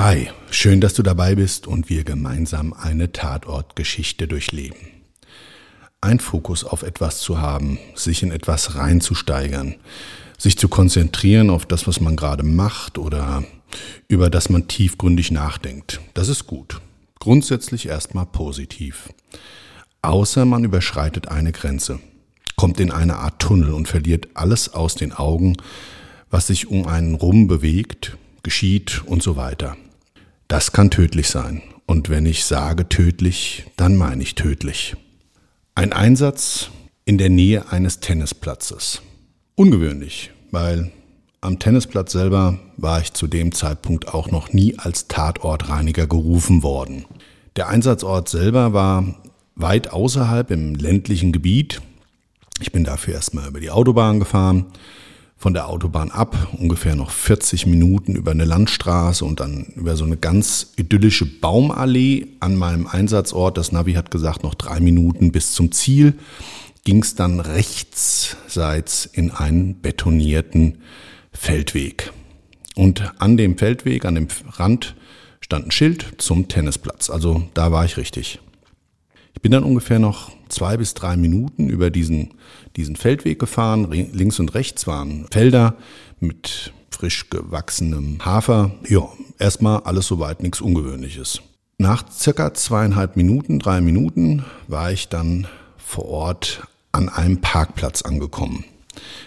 Hi, schön, dass du dabei bist und wir gemeinsam eine Tatortgeschichte durchleben. Ein Fokus auf etwas zu haben, sich in etwas reinzusteigern, sich zu konzentrieren auf das, was man gerade macht oder über das man tiefgründig nachdenkt. Das ist gut. Grundsätzlich erstmal positiv. Außer man überschreitet eine Grenze, kommt in eine Art Tunnel und verliert alles aus den Augen, was sich um einen rum bewegt, geschieht und so weiter. Das kann tödlich sein. Und wenn ich sage tödlich, dann meine ich tödlich. Ein Einsatz in der Nähe eines Tennisplatzes. Ungewöhnlich, weil am Tennisplatz selber war ich zu dem Zeitpunkt auch noch nie als Tatortreiniger gerufen worden. Der Einsatzort selber war weit außerhalb im ländlichen Gebiet. Ich bin dafür erstmal über die Autobahn gefahren, von der Autobahn ab, ungefähr noch 40 Minuten über eine Landstraße und dann über so eine ganz idyllische Baumallee an meinem Einsatzort. Das Navi hat gesagt, noch drei Minuten bis zum Ziel. Ging es dann rechtsseits in einen betonierten Feldweg. Und an dem Feldweg, an dem Rand, stand ein Schild zum Tennisplatz. Also da war ich richtig. Ich bin dann ungefähr noch zwei bis drei Minuten über diesen, diesen Feldweg gefahren. Links und rechts waren Felder mit frisch gewachsenem Hafer. Ja, erstmal alles soweit nichts Ungewöhnliches. Nach circa zweieinhalb Minuten, drei Minuten war ich dann vor Ort an einem Parkplatz angekommen.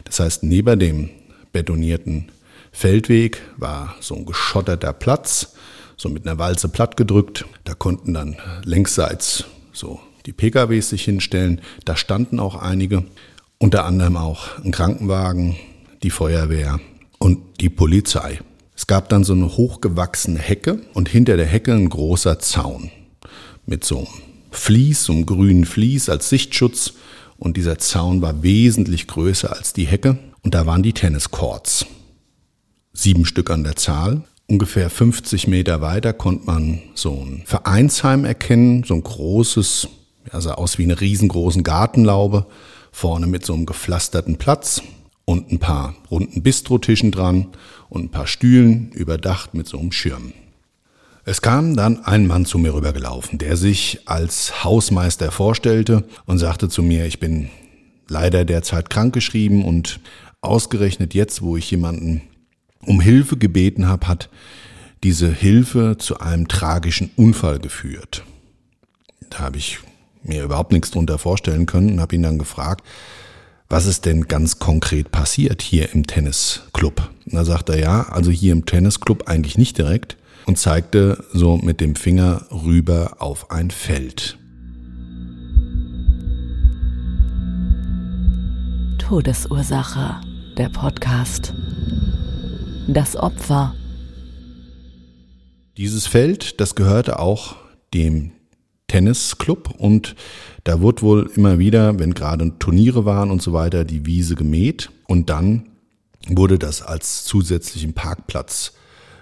Das heißt, neben dem betonierten Feldweg war so ein geschotterter Platz, so mit einer Walze plattgedrückt. Da konnten dann längsseits so die PKWs sich hinstellen. Da standen auch einige, unter anderem auch ein Krankenwagen, die Feuerwehr und die Polizei. Es gab dann so eine hochgewachsene Hecke und hinter der Hecke ein großer Zaun mit so einem Vlies, so einem grünen Vlies als Sichtschutz. Und dieser Zaun war wesentlich größer als die Hecke. Und da waren die Tenniscourts. Sieben Stück an der Zahl. Ungefähr 50 Meter weiter konnte man so ein Vereinsheim erkennen, so ein großes, ja, sah aus wie eine riesengroßen Gartenlaube, vorne mit so einem gepflasterten Platz und ein paar runden Bistrotischen dran und ein paar Stühlen überdacht mit so einem Schirm. Es kam dann ein Mann zu mir rübergelaufen, der sich als Hausmeister vorstellte und sagte zu mir, ich bin leider derzeit krankgeschrieben und ausgerechnet jetzt, wo ich jemanden um Hilfe gebeten habe, hat diese Hilfe zu einem tragischen Unfall geführt. Da habe ich mir überhaupt nichts drunter vorstellen können und habe ihn dann gefragt, was ist denn ganz konkret passiert hier im Tennisclub? Und da sagt er, ja, also hier im Tennisclub eigentlich nicht direkt und zeigte so mit dem Finger rüber auf ein Feld. Todesursache, der Podcast. Das Opfer. Dieses Feld, das gehörte auch dem Tennisclub und da wurde wohl immer wieder, wenn gerade Turniere waren und so weiter, die Wiese gemäht und dann wurde das als zusätzlichen Parkplatz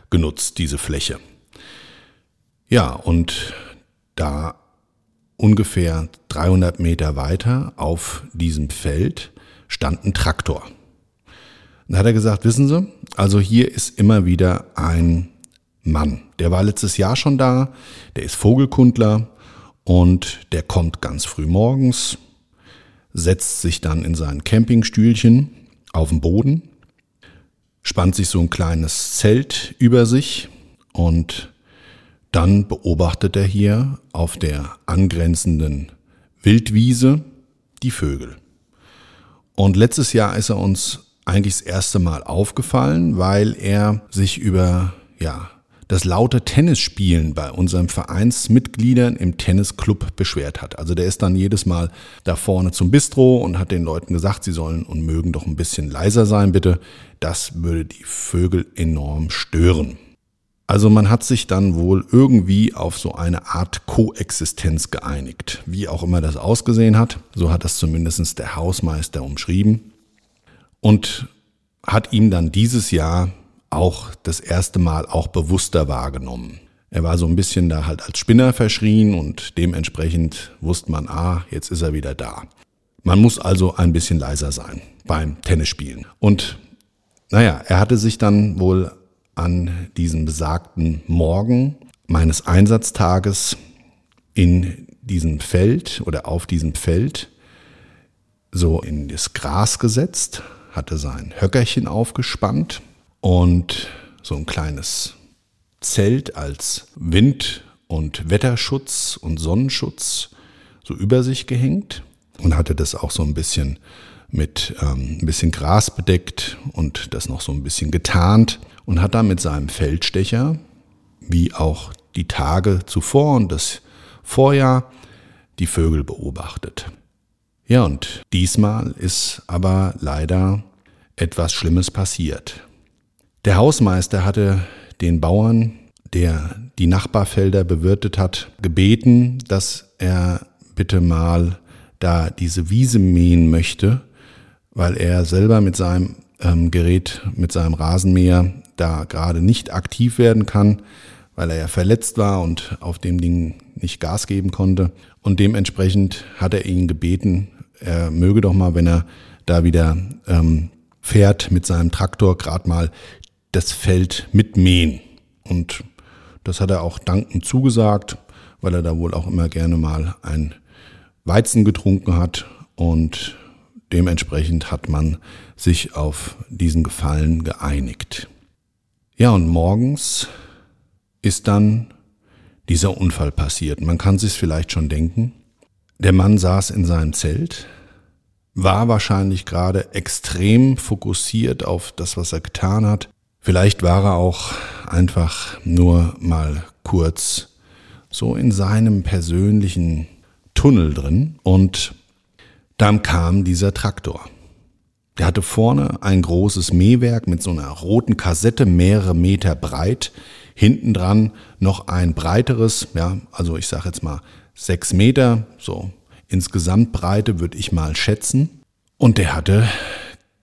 genutzt, diese Fläche. Ja, und da ungefähr 300 Meter weiter auf diesem Feld stand ein Traktor. Dann hat er gesagt, wissen Sie, also hier ist immer wieder ein Mann. Der war letztes Jahr schon da, der ist Vogelkundler und der kommt ganz früh morgens, setzt sich dann in sein Campingstühlchen auf den Boden, spannt sich so ein kleines Zelt über sich und dann beobachtet er hier auf der angrenzenden Wildwiese die Vögel. Und letztes Jahr ist er uns eigentlich das erste Mal aufgefallen, weil er sich über ja, das laute Tennisspielen bei unseren Vereinsmitgliedern im Tennisclub beschwert hat. Also der ist dann jedes Mal da vorne zum Bistro und hat den Leuten gesagt, sie sollen und mögen doch ein bisschen leiser sein, bitte. Das würde die Vögel enorm stören. Also man hat sich dann wohl irgendwie auf so eine Art Koexistenz geeinigt. Wie auch immer das ausgesehen hat, so hat das zumindest der Hausmeister umschrieben. Und hat ihm dann dieses Jahr auch das erste Mal auch bewusster wahrgenommen. Er war so ein bisschen da halt als Spinner verschrien und dementsprechend wusste man, ah, jetzt ist er wieder da. Man muss also ein bisschen leiser sein beim Tennisspielen. Und naja, er hatte sich dann wohl an diesem besagten Morgen meines Einsatztages in diesem Feld oder auf diesem Feld so in das Gras gesetzt, hatte sein Höckerchen aufgespannt und so ein kleines Zelt als Wind- und Wetterschutz und Sonnenschutz so über sich gehängt und hatte das auch so ein bisschen mit ähm, ein bisschen Gras bedeckt und das noch so ein bisschen getarnt und hat dann mit seinem Feldstecher, wie auch die Tage zuvor und das Vorjahr, die Vögel beobachtet. Ja, und diesmal ist aber leider etwas Schlimmes passiert. Der Hausmeister hatte den Bauern, der die Nachbarfelder bewirtet hat, gebeten, dass er bitte mal da diese Wiese mähen möchte, weil er selber mit seinem ähm, Gerät, mit seinem Rasenmäher da gerade nicht aktiv werden kann, weil er ja verletzt war und auf dem Ding nicht Gas geben konnte. Und dementsprechend hat er ihn gebeten, er möge doch mal, wenn er da wieder ähm, fährt mit seinem Traktor, gerade mal das Feld mitmähen. Und das hat er auch dankend zugesagt, weil er da wohl auch immer gerne mal ein Weizen getrunken hat und dementsprechend hat man sich auf diesen Gefallen geeinigt. Ja, und morgens ist dann dieser Unfall passiert. Man kann sich vielleicht schon denken. Der Mann saß in seinem Zelt, war wahrscheinlich gerade extrem fokussiert auf das, was er getan hat. Vielleicht war er auch einfach nur mal kurz so in seinem persönlichen Tunnel drin und dann kam dieser Traktor. Der hatte vorne ein großes Mähwerk mit so einer roten Kassette, mehrere Meter breit. Hinten dran noch ein breiteres, ja, also ich sage jetzt mal sechs Meter, so insgesamt Breite würde ich mal schätzen. Und der hatte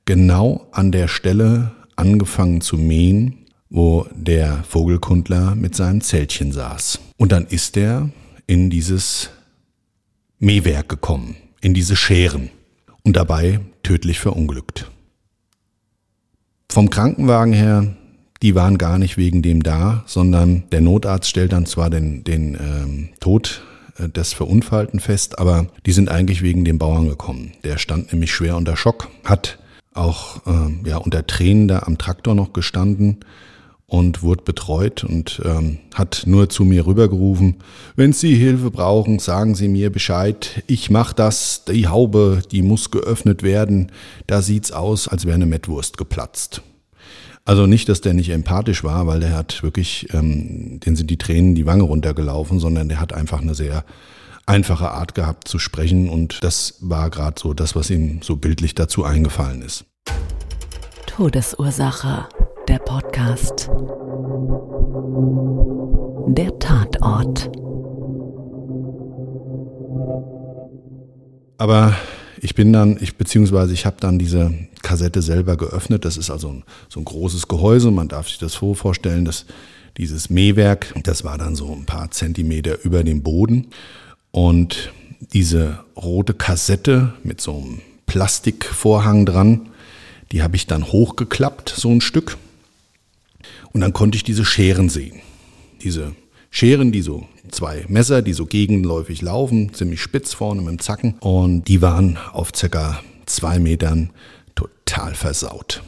genau an der Stelle angefangen zu mähen, wo der Vogelkundler mit seinem Zeltchen saß. Und dann ist er in dieses Mähwerk gekommen, in diese Scheren und dabei tödlich verunglückt. Vom Krankenwagen her, die waren gar nicht wegen dem da, sondern der Notarzt stellt dann zwar den, den ähm, Tod äh, des Verunfallten fest, aber die sind eigentlich wegen dem Bauern gekommen. Der stand nämlich schwer unter Schock, hat auch äh, ja, unter Tränen da am Traktor noch gestanden und wurde betreut und ähm, hat nur zu mir rübergerufen, wenn Sie Hilfe brauchen, sagen Sie mir Bescheid. Ich mach das, die Haube, die muss geöffnet werden. Da sieht's aus, als wäre eine Mettwurst geplatzt. Also nicht, dass der nicht empathisch war, weil der hat wirklich, ähm, den sind die Tränen die Wange runtergelaufen, sondern der hat einfach eine sehr einfache Art gehabt zu sprechen und das war gerade so das, was ihm so bildlich dazu eingefallen ist. Todesursache der Podcast. Der Tatort. Aber ich bin dann, ich beziehungsweise ich habe dann diese Kassette selber geöffnet. Das ist also ein, so ein großes Gehäuse. Man darf sich das so vorstellen, dass dieses Mähwerk, das war dann so ein paar Zentimeter über dem Boden. Und diese rote Kassette mit so einem Plastikvorhang dran, die habe ich dann hochgeklappt, so ein Stück. Und dann konnte ich diese Scheren sehen. Diese Scheren, die so zwei Messer, die so gegenläufig laufen, ziemlich spitz vorne mit dem Zacken. Und die waren auf circa zwei Metern total versaut.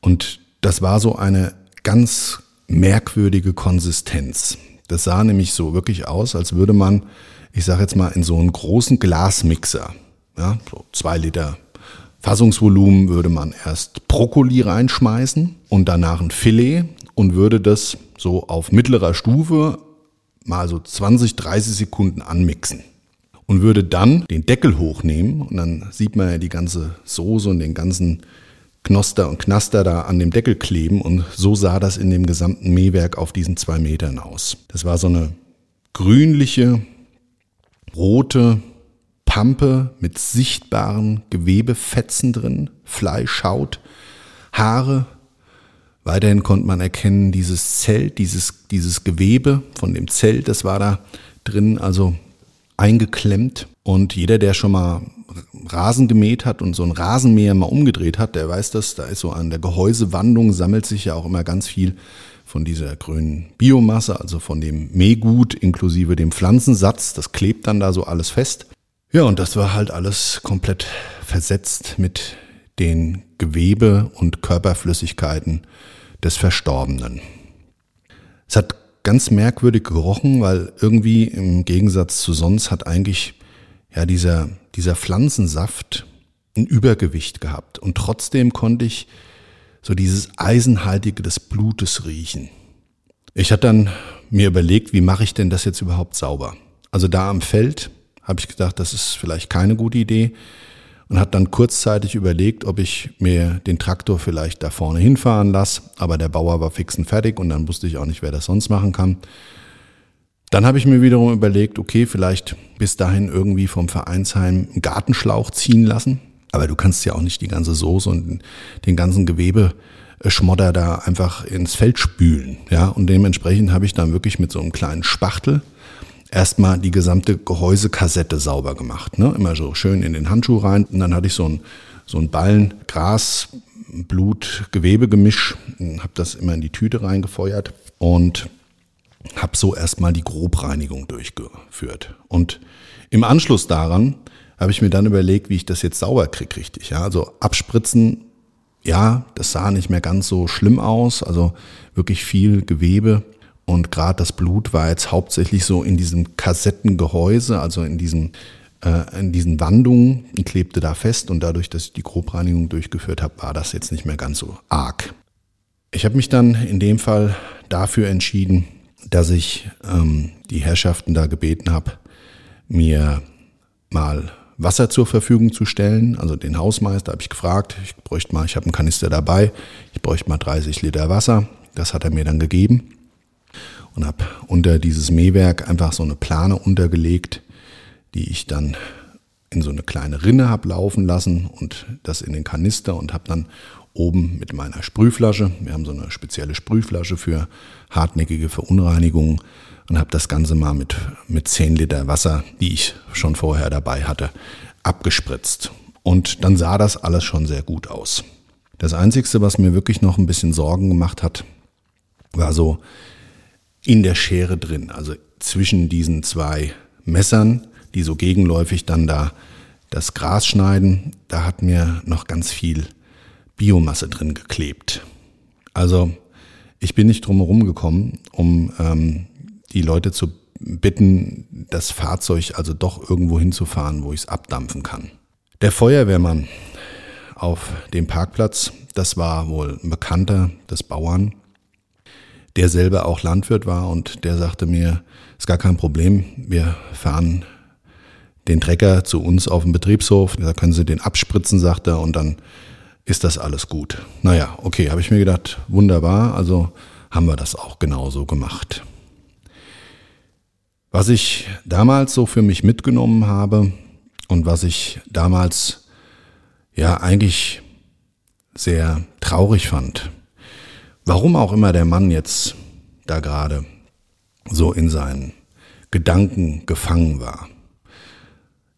Und das war so eine ganz merkwürdige Konsistenz. Das sah nämlich so wirklich aus, als würde man, ich sage jetzt mal, in so einen großen Glasmixer, ja, so zwei Liter Fassungsvolumen, würde man erst Brokkoli reinschmeißen und danach ein Filet und würde das so auf mittlerer Stufe mal so 20, 30 Sekunden anmixen und würde dann den Deckel hochnehmen und dann sieht man ja die ganze Soße und den ganzen Knoster und Knaster da an dem Deckel kleben und so sah das in dem gesamten Mähwerk auf diesen zwei Metern aus. Das war so eine grünliche, rote Pampe mit sichtbaren Gewebefetzen drin, Fleischhaut, Haare. Weiterhin konnte man erkennen, dieses Zelt, dieses, dieses Gewebe von dem Zelt, das war da drin, also eingeklemmt. Und jeder, der schon mal Rasen gemäht hat und so ein Rasenmäher mal umgedreht hat, der weiß das, da ist so an der Gehäusewandung sammelt sich ja auch immer ganz viel von dieser grünen Biomasse, also von dem Mähgut inklusive dem Pflanzensatz. Das klebt dann da so alles fest. Ja, und das war halt alles komplett versetzt mit den Gewebe- und Körperflüssigkeiten des Verstorbenen. Es hat ganz merkwürdig gerochen, weil irgendwie im Gegensatz zu sonst hat eigentlich ja dieser, dieser Pflanzensaft ein Übergewicht gehabt. Und trotzdem konnte ich so dieses Eisenhaltige des Blutes riechen. Ich hatte dann mir überlegt, wie mache ich denn das jetzt überhaupt sauber? Also da am Feld habe ich gedacht, das ist vielleicht keine gute Idee und hat dann kurzzeitig überlegt, ob ich mir den Traktor vielleicht da vorne hinfahren lasse, aber der Bauer war fix und fertig und dann wusste ich auch nicht, wer das sonst machen kann. Dann habe ich mir wiederum überlegt, okay, vielleicht bis dahin irgendwie vom Vereinsheim einen Gartenschlauch ziehen lassen. Aber du kannst ja auch nicht die ganze Soße und den ganzen Gewebeschmodder da einfach ins Feld spülen. Ja, und dementsprechend habe ich dann wirklich mit so einem kleinen Spachtel erstmal die gesamte Gehäusekassette sauber gemacht. Ne? Immer so schön in den Handschuh rein. Und dann hatte ich so ein, so ein Ballen Gras, Blut, Gewebegemisch, habe das immer in die Tüte reingefeuert und habe so erstmal die Grobreinigung durchgeführt. Und im Anschluss daran habe ich mir dann überlegt, wie ich das jetzt sauber kriege, richtig. Ja, also abspritzen, ja, das sah nicht mehr ganz so schlimm aus. Also wirklich viel Gewebe. Und gerade das Blut war jetzt hauptsächlich so in diesem Kassettengehäuse, also in diesen, äh, in diesen Wandungen, und klebte da fest. Und dadurch, dass ich die Grobreinigung durchgeführt habe, war das jetzt nicht mehr ganz so arg. Ich habe mich dann in dem Fall dafür entschieden, dass ich ähm, die Herrschaften da gebeten habe, mir mal Wasser zur Verfügung zu stellen. Also den Hausmeister habe ich gefragt, ich bräuchte mal, ich habe einen Kanister dabei, ich bräuchte mal 30 Liter Wasser. Das hat er mir dann gegeben und habe unter dieses Mähwerk einfach so eine Plane untergelegt, die ich dann in so eine kleine Rinne habe laufen lassen und das in den Kanister und habe dann oben mit meiner Sprühflasche. Wir haben so eine spezielle Sprühflasche für hartnäckige Verunreinigungen und habe das Ganze mal mit, mit 10 Liter Wasser, die ich schon vorher dabei hatte, abgespritzt. Und dann sah das alles schon sehr gut aus. Das Einzige, was mir wirklich noch ein bisschen Sorgen gemacht hat, war so in der Schere drin, also zwischen diesen zwei Messern, die so gegenläufig dann da das Gras schneiden, da hat mir noch ganz viel Biomasse drin geklebt. Also ich bin nicht drum herum gekommen, um ähm, die Leute zu bitten, das Fahrzeug also doch irgendwo hinzufahren, wo ich es abdampfen kann. Der Feuerwehrmann auf dem Parkplatz, das war wohl ein Bekannter des Bauern, der selber auch Landwirt war und der sagte mir, ist gar kein Problem, wir fahren den Trecker zu uns auf dem Betriebshof, da können Sie den abspritzen, sagt er, und dann ist das alles gut. Naja, okay, habe ich mir gedacht, wunderbar, also haben wir das auch genauso gemacht. Was ich damals so für mich mitgenommen habe und was ich damals ja eigentlich sehr traurig fand, warum auch immer der Mann jetzt da gerade so in seinen Gedanken gefangen war.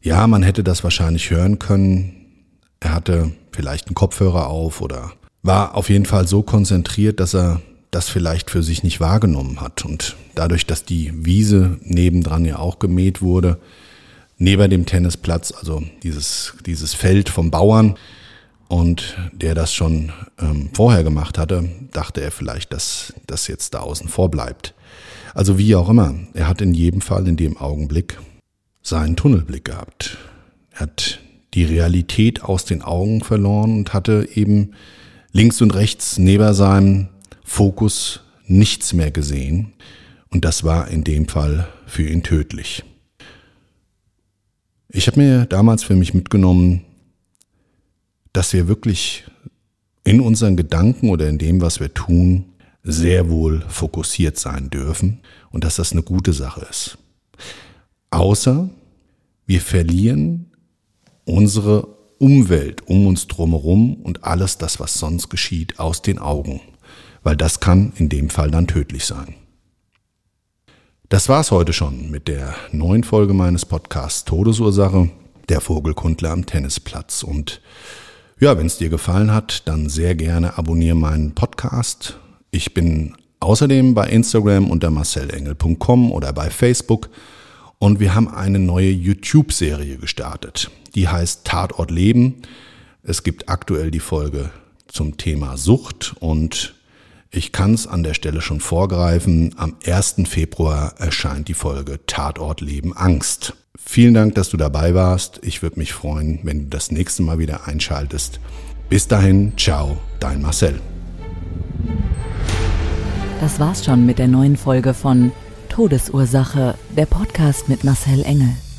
Ja, man hätte das wahrscheinlich hören können. Er hatte vielleicht einen Kopfhörer auf oder war auf jeden Fall so konzentriert, dass er das vielleicht für sich nicht wahrgenommen hat. Und dadurch, dass die Wiese nebendran ja auch gemäht wurde, neben dem Tennisplatz, also dieses, dieses Feld vom Bauern, und der das schon ähm, vorher gemacht hatte, dachte er vielleicht, dass das jetzt da außen vor bleibt. Also wie auch immer, er hat in jedem Fall in dem Augenblick seinen Tunnelblick gehabt. Er hat die Realität aus den Augen verloren und hatte eben links und rechts neben seinem Fokus nichts mehr gesehen. Und das war in dem Fall für ihn tödlich. Ich habe mir damals für mich mitgenommen, dass wir wirklich in unseren Gedanken oder in dem, was wir tun, sehr wohl fokussiert sein dürfen und dass das eine gute Sache ist. Außer wir verlieren unsere Umwelt um uns drumherum und alles das, was sonst geschieht, aus den Augen, weil das kann in dem Fall dann tödlich sein. Das war's heute schon mit der neuen Folge meines Podcasts Todesursache, der Vogelkundler am Tennisplatz. Und ja, wenn es dir gefallen hat, dann sehr gerne abonniere meinen Podcast. Ich bin außerdem bei Instagram unter marcelengel.com oder bei Facebook und wir haben eine neue YouTube-Serie gestartet. Die heißt Tatort Leben. Es gibt aktuell die Folge zum Thema Sucht und ich kann es an der Stelle schon vorgreifen. Am 1. Februar erscheint die Folge Tatort Leben Angst. Vielen Dank, dass du dabei warst. Ich würde mich freuen, wenn du das nächste Mal wieder einschaltest. Bis dahin, ciao, dein Marcel. Das war's schon mit der neuen Folge von Todesursache, der Podcast mit Marcel Engel,